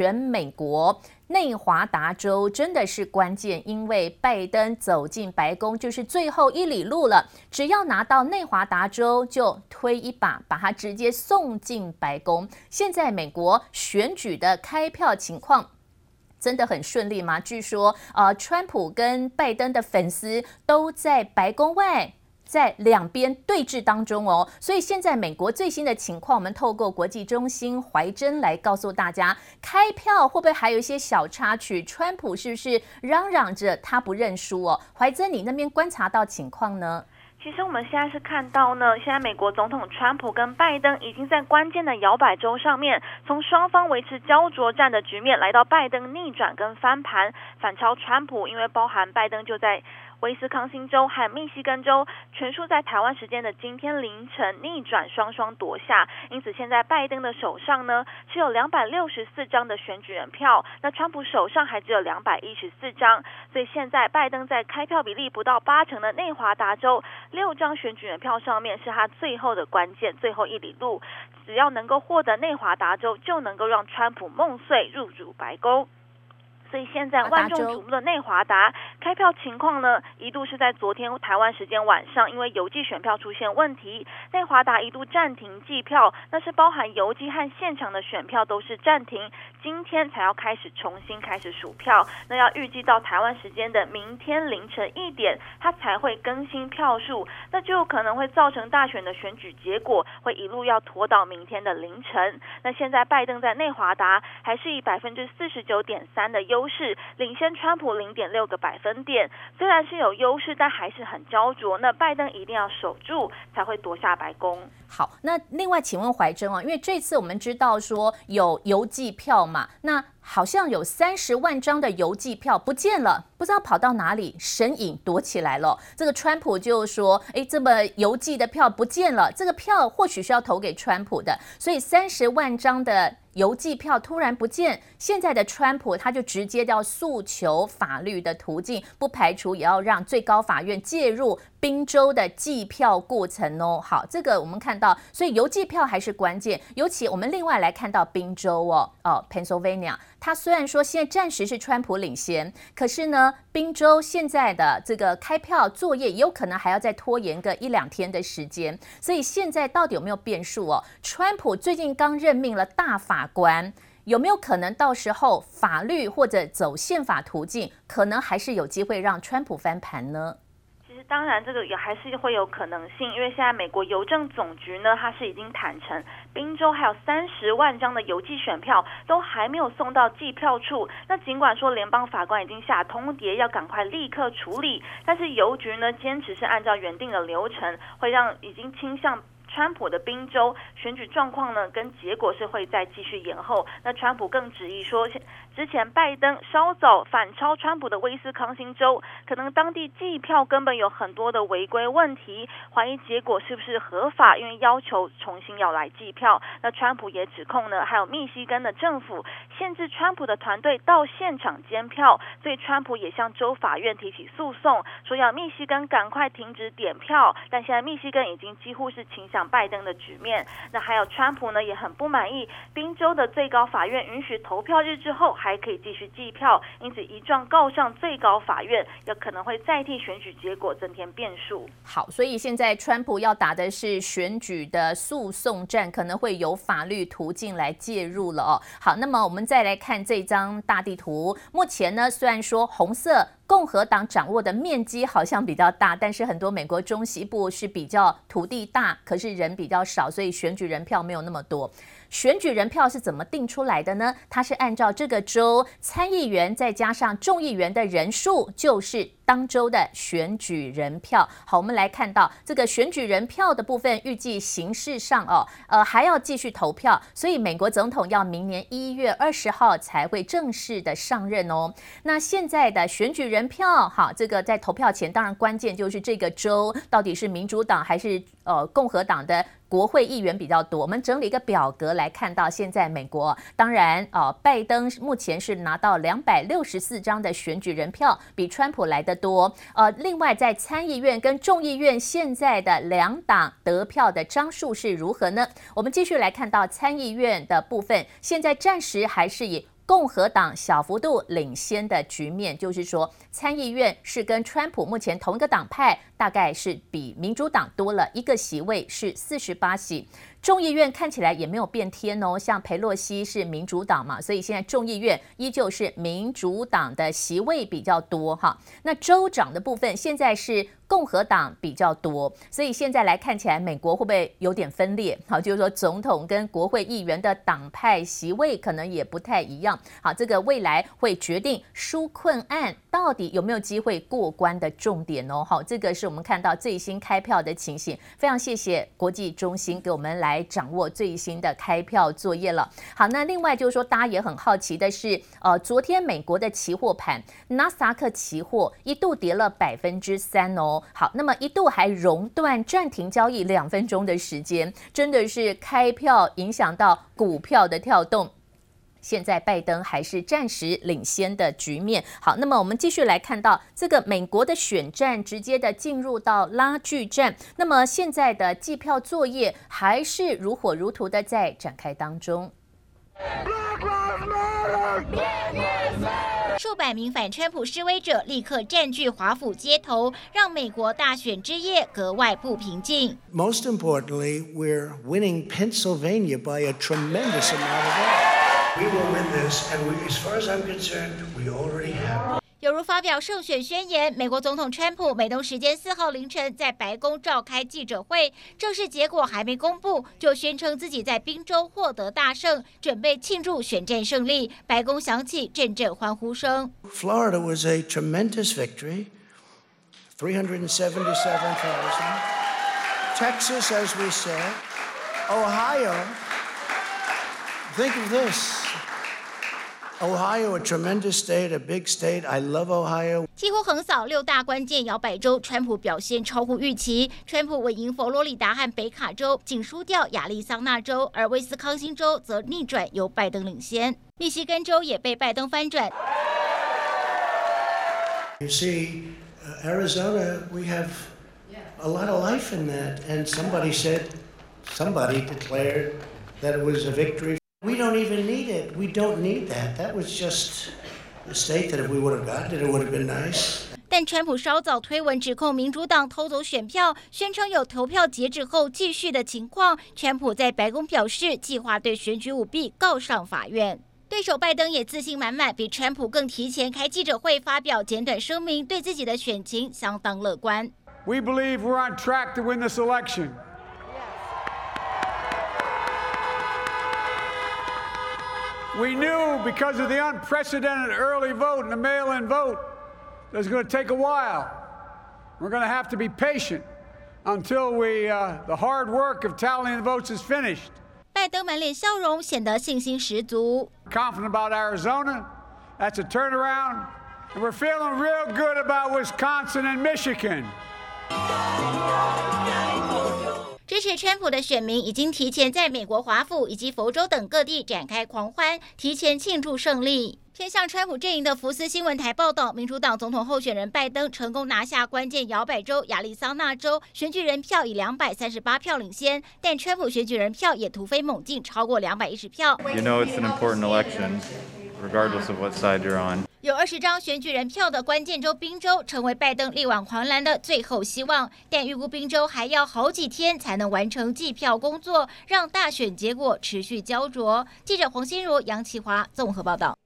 全美国。内华达州真的是关键，因为拜登走进白宫就是最后一里路了。只要拿到内华达州，就推一把，把他直接送进白宫。现在美国选举的开票情况真的很顺利吗？据说，呃，川普跟拜登的粉丝都在白宫外。在两边对峙当中哦，所以现在美国最新的情况，我们透过国际中心怀真来告诉大家，开票会不会还有一些小插曲？川普是不是嚷嚷着他不认输哦？怀真，你那边观察到情况呢？其实我们现在是看到呢，现在美国总统川普跟拜登已经在关键的摇摆州上面，从双方维持焦灼战的局面，来到拜登逆转跟翻盘，反超川普，因为包含拜登就在。威斯康星州和密西根州全数在台湾时间的今天凌晨逆转，双双夺下。因此，现在拜登的手上呢，只有两百六十四张的选举人票，那川普手上还只有两百一十四张。所以现在拜登在开票比例不到八成的内华达州六张选举人票上面，是他最后的关键，最后一里路。只要能够获得内华达州，就能够让川普梦碎入主白宫。所以现在万众瞩目的内华达开票情况呢，一度是在昨天台湾时间晚上，因为邮寄选票出现问题，内华达一度暂停计票，那是包含邮寄和现场的选票都是暂停，今天才要开始重新开始数票，那要预计到台湾时间的明天凌晨一点，它才会更新票数，那就可能会造成大选的选举结果会一路要拖到明天的凌晨。那现在拜登在内华达还是以百分之四十九点三的优。优势领先川普零点六个百分点，虽然是有优势，但还是很焦灼。那拜登一定要守住，才会夺下白宫。好，那另外请问怀珍啊，因为这次我们知道说有邮寄票嘛，那好像有三十万张的邮寄票不见了，不知道跑到哪里，神隐躲起来了。这个川普就说：“哎，这么邮寄的票不见了，这个票或许是要投给川普的，所以三十万张的。”邮寄票突然不见，现在的川普他就直接要诉求法律的途径，不排除也要让最高法院介入宾州的计票过程哦。好，这个我们看到，所以邮寄票还是关键。尤其我们另外来看到宾州哦，哦，Pennsylvania，它虽然说现在暂时是川普领先，可是呢，宾州现在的这个开票作业有可能还要再拖延个一两天的时间。所以现在到底有没有变数哦？川普最近刚任命了大法法官，有没有可能到时候法律或者走宪法途径，可能还是有机会让川普翻盘呢？其实当然，这个也还是会有可能性，因为现在美国邮政总局呢，它是已经坦承，宾州还有三十万张的邮寄选票都还没有送到计票处。那尽管说联邦法官已经下通牒，要赶快立刻处理，但是邮局呢，坚持是按照原定的流程，会让已经倾向。川普的宾州选举状况呢，跟结果是会再继续延后。那川普更质疑说，之前拜登稍早反超川普的威斯康星州，可能当地计票根本有很多的违规问题，怀疑结果是不是合法，因为要求重新要来计票。那川普也指控呢，还有密西根的政府限制川普的团队到现场监票，所以川普也向州法院提起诉讼，说要密西根赶快停止点票。但现在密西根已经几乎是倾向。拜登的局面，那还有川普呢，也很不满意。宾州的最高法院允许投票日之后还可以继续计票，因此一状告上最高法院，有可能会再替选举结果增添变数。好，所以现在川普要打的是选举的诉讼战，可能会有法律途径来介入了哦。好，那么我们再来看这张大地图，目前呢，虽然说红色。共和党掌握的面积好像比较大，但是很多美国中西部是比较土地大，可是人比较少，所以选举人票没有那么多。选举人票是怎么定出来的呢？它是按照这个州参议员再加上众议员的人数，就是当州的选举人票。好，我们来看到这个选举人票的部分，预计形式上哦，呃，还要继续投票，所以美国总统要明年一月二十号才会正式的上任哦。那现在的选举人票，好，这个在投票前，当然关键就是这个州到底是民主党还是呃共和党的。国会议员比较多，我们整理一个表格来看到，现在美国当然啊，拜登目前是拿到两百六十四张的选举人票，比川普来得多。呃，另外在参议院跟众议院现在的两党得票的张数是如何呢？我们继续来看到参议院的部分，现在暂时还是以。共和党小幅度领先的局面，就是说参议院是跟川普目前同一个党派，大概是比民主党多了一个席位，是四十八席。众议院看起来也没有变天哦，像佩洛西是民主党嘛，所以现在众议院依旧是民主党的席位比较多哈。那州长的部分现在是共和党比较多，所以现在来看起来，美国会不会有点分裂？好，就是说总统跟国会议员的党派席位可能也不太一样。好，这个未来会决定纾困案到底有没有机会过关的重点哦。好，这个是我们看到最新开票的情形。非常谢谢国际中心给我们来。来掌握最新的开票作业了。好，那另外就是说，大家也很好奇的是，呃，昨天美国的期货盘，纳斯达克期货一度跌了百分之三哦。好，那么一度还熔断暂停交易两分钟的时间，真的是开票影响到股票的跳动。现在拜登还是暂时领先的局面。好，那么我们继续来看到这个美国的选战直接的进入到拉锯战。那么现在的计票作业还是如火如荼的在展开当中。数百名反川普示威者立刻占据华府街头，让美国大选之夜格外不平静。Most importantly, we're winning Pennsylvania by a tremendous amount of. We will win this, and we, as far as I'm concerned, we already have. 有如发表胜选宣言，美国总统川普美东时间四号凌晨在白宫召开记者会，正式结果还没公布，就宣称自己在宾州获得大胜，准备庆祝选战胜利。白宫响起阵阵欢呼声。Florida was a tremendous victory, three hundred and seventy-seven thousand. Texas, as we said, Ohio. Think of this. Ohio, a tremendous state, a big state. I love Ohio. 几乎横扫六大关键摇摆州，川普表现超乎预期。川普稳赢佛罗里达和北卡州，仅输掉亚利桑那州，而威斯康星州则逆转，由拜登领先。密西根州也被拜登翻转。You see, Arizona, we have a lot of life in that. And somebody said, somebody declared that it was a victory. We don't even need it. We don't need that. That was just a state that if we would have gotten it, it would have been nice. 但川普稍早推文指控民主党偷走选票，宣称有投票截止后继续的情况。川普在白宫表示，计划对选举舞弊告上法院。对手拜登也自信满满，比川普更提前开记者会发表简短声明，对自己的选情相当乐观。We believe we're on track to win this election. We knew because of the unprecedented early vote and the mail-in vote that was going to take a while. We're going to have to be patient until we, uh, the hard work of tallying the votes is finished. 拜登满脸笑容，显得信心十足。Confident about Arizona, that's a turnaround, and we're feeling real good about Wisconsin and Michigan. 支持川普的选民已经提前在美国华府以及佛州等各地展开狂欢，提前庆祝胜利。偏向川普阵营的福斯新闻台报道，民主党总统候选人拜登成功拿下关键摇摆州亚利桑那州，选举人票以两百三十八票领先，但川普选举人票也突飞猛进，超过两百一十票。You know it's an important election, regardless of what side you're on. 有二十张选举人票的关键州宾州成为拜登力挽狂澜的最后希望，但预估宾州还要好几天才能完成计票工作，让大选结果持续焦灼。记者黄心如、杨启华综合报道。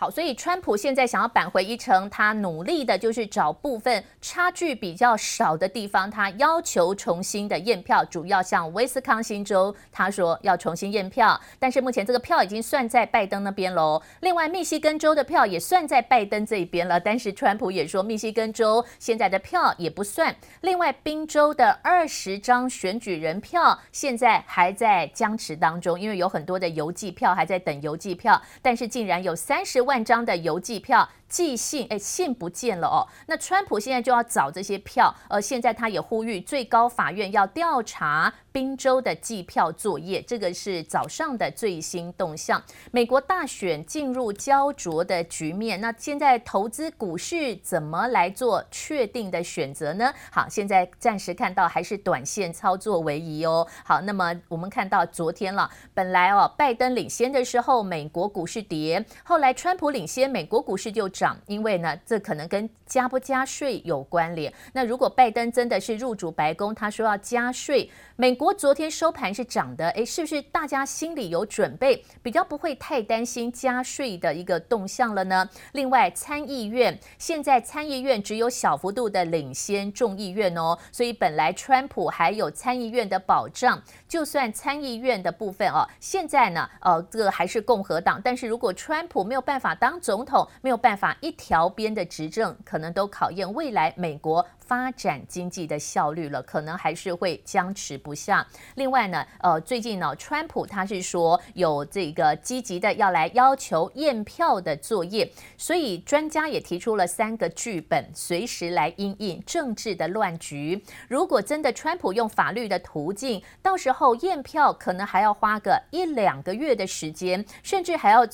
好，所以川普现在想要扳回一城，他努力的就是找部分差距比较少的地方，他要求重新的验票，主要像威斯康星州，他说要重新验票，但是目前这个票已经算在拜登那边喽。另外，密西根州的票也算在拜登这一边了，但是川普也说密西根州现在的票也不算。另外，宾州的二十张选举人票现在还在僵持当中，因为有很多的邮寄票还在等邮寄票，但是竟然有三十万张的邮寄票寄信，哎，信不见了哦。那川普现在就要找这些票，而现在他也呼吁最高法院要调查。宾州的计票作业，这个是早上的最新动向。美国大选进入焦灼的局面，那现在投资股市怎么来做确定的选择呢？好，现在暂时看到还是短线操作为宜哦。好，那么我们看到昨天了，本来哦，拜登领先的时候，美国股市跌，后来川普领先，美国股市就涨，因为呢，这可能跟加不加税有关联。那如果拜登真的是入主白宫，他说要加税，美国昨天收盘是涨的，诶，是不是大家心里有准备，比较不会太担心加税的一个动向了呢？另外，参议院现在参议院只有小幅度的领先众议院哦，所以本来川普还有参议院的保障，就算参议院的部分哦，现在呢，呃，这个还是共和党，但是如果川普没有办法当总统，没有办法一条边的执政，可能都考验未来美国发展经济的效率了，可能还是会僵持不下。另外呢，呃，最近呢，川普他是说有这个积极的要来要求验票的作业，所以专家也提出了三个剧本，随时来因应政治的乱局。如果真的川普用法律的途径，到时候验票可能还要花个一两个月的时间，甚至还要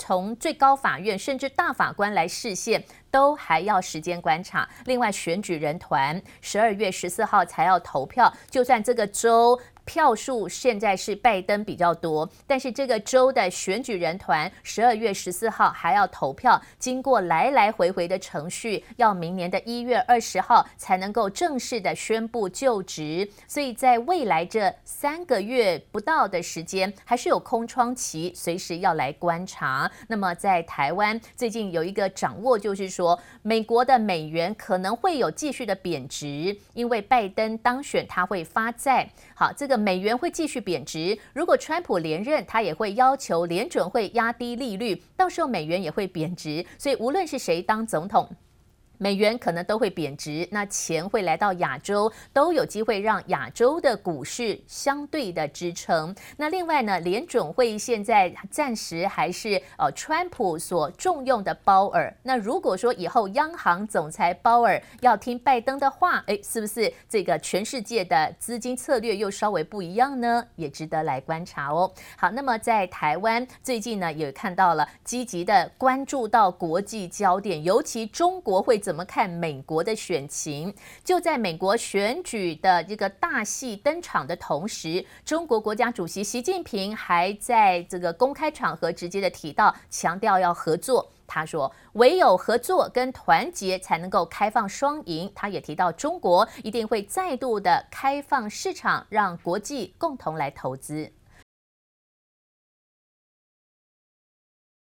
从最高法院甚至大法官来视线。都还要时间观察。另外，选举人团十二月十四号才要投票，就算这个州。票数现在是拜登比较多，但是这个州的选举人团十二月十四号还要投票，经过来来回回的程序，要明年的一月二十号才能够正式的宣布就职。所以在未来这三个月不到的时间，还是有空窗期，随时要来观察。那么在台湾最近有一个掌握，就是说美国的美元可能会有继续的贬值，因为拜登当选他会发债。好，这个。美元会继续贬值，如果川普连任，他也会要求联准会压低利率，到时候美元也会贬值。所以无论是谁当总统。美元可能都会贬值，那钱会来到亚洲，都有机会让亚洲的股市相对的支撑。那另外呢，联准会现在暂时还是呃川普所重用的鲍尔。那如果说以后央行总裁鲍尔要听拜登的话，诶，是不是这个全世界的资金策略又稍微不一样呢？也值得来观察哦。好，那么在台湾最近呢，也看到了积极的关注到国际焦点，尤其中国会怎怎么看美国的选情？就在美国选举的这个大戏登场的同时，中国国家主席习近平还在这个公开场合直接的提到，强调要合作。他说，唯有合作跟团结才能够开放双赢。他也提到，中国一定会再度的开放市场，让国际共同来投资。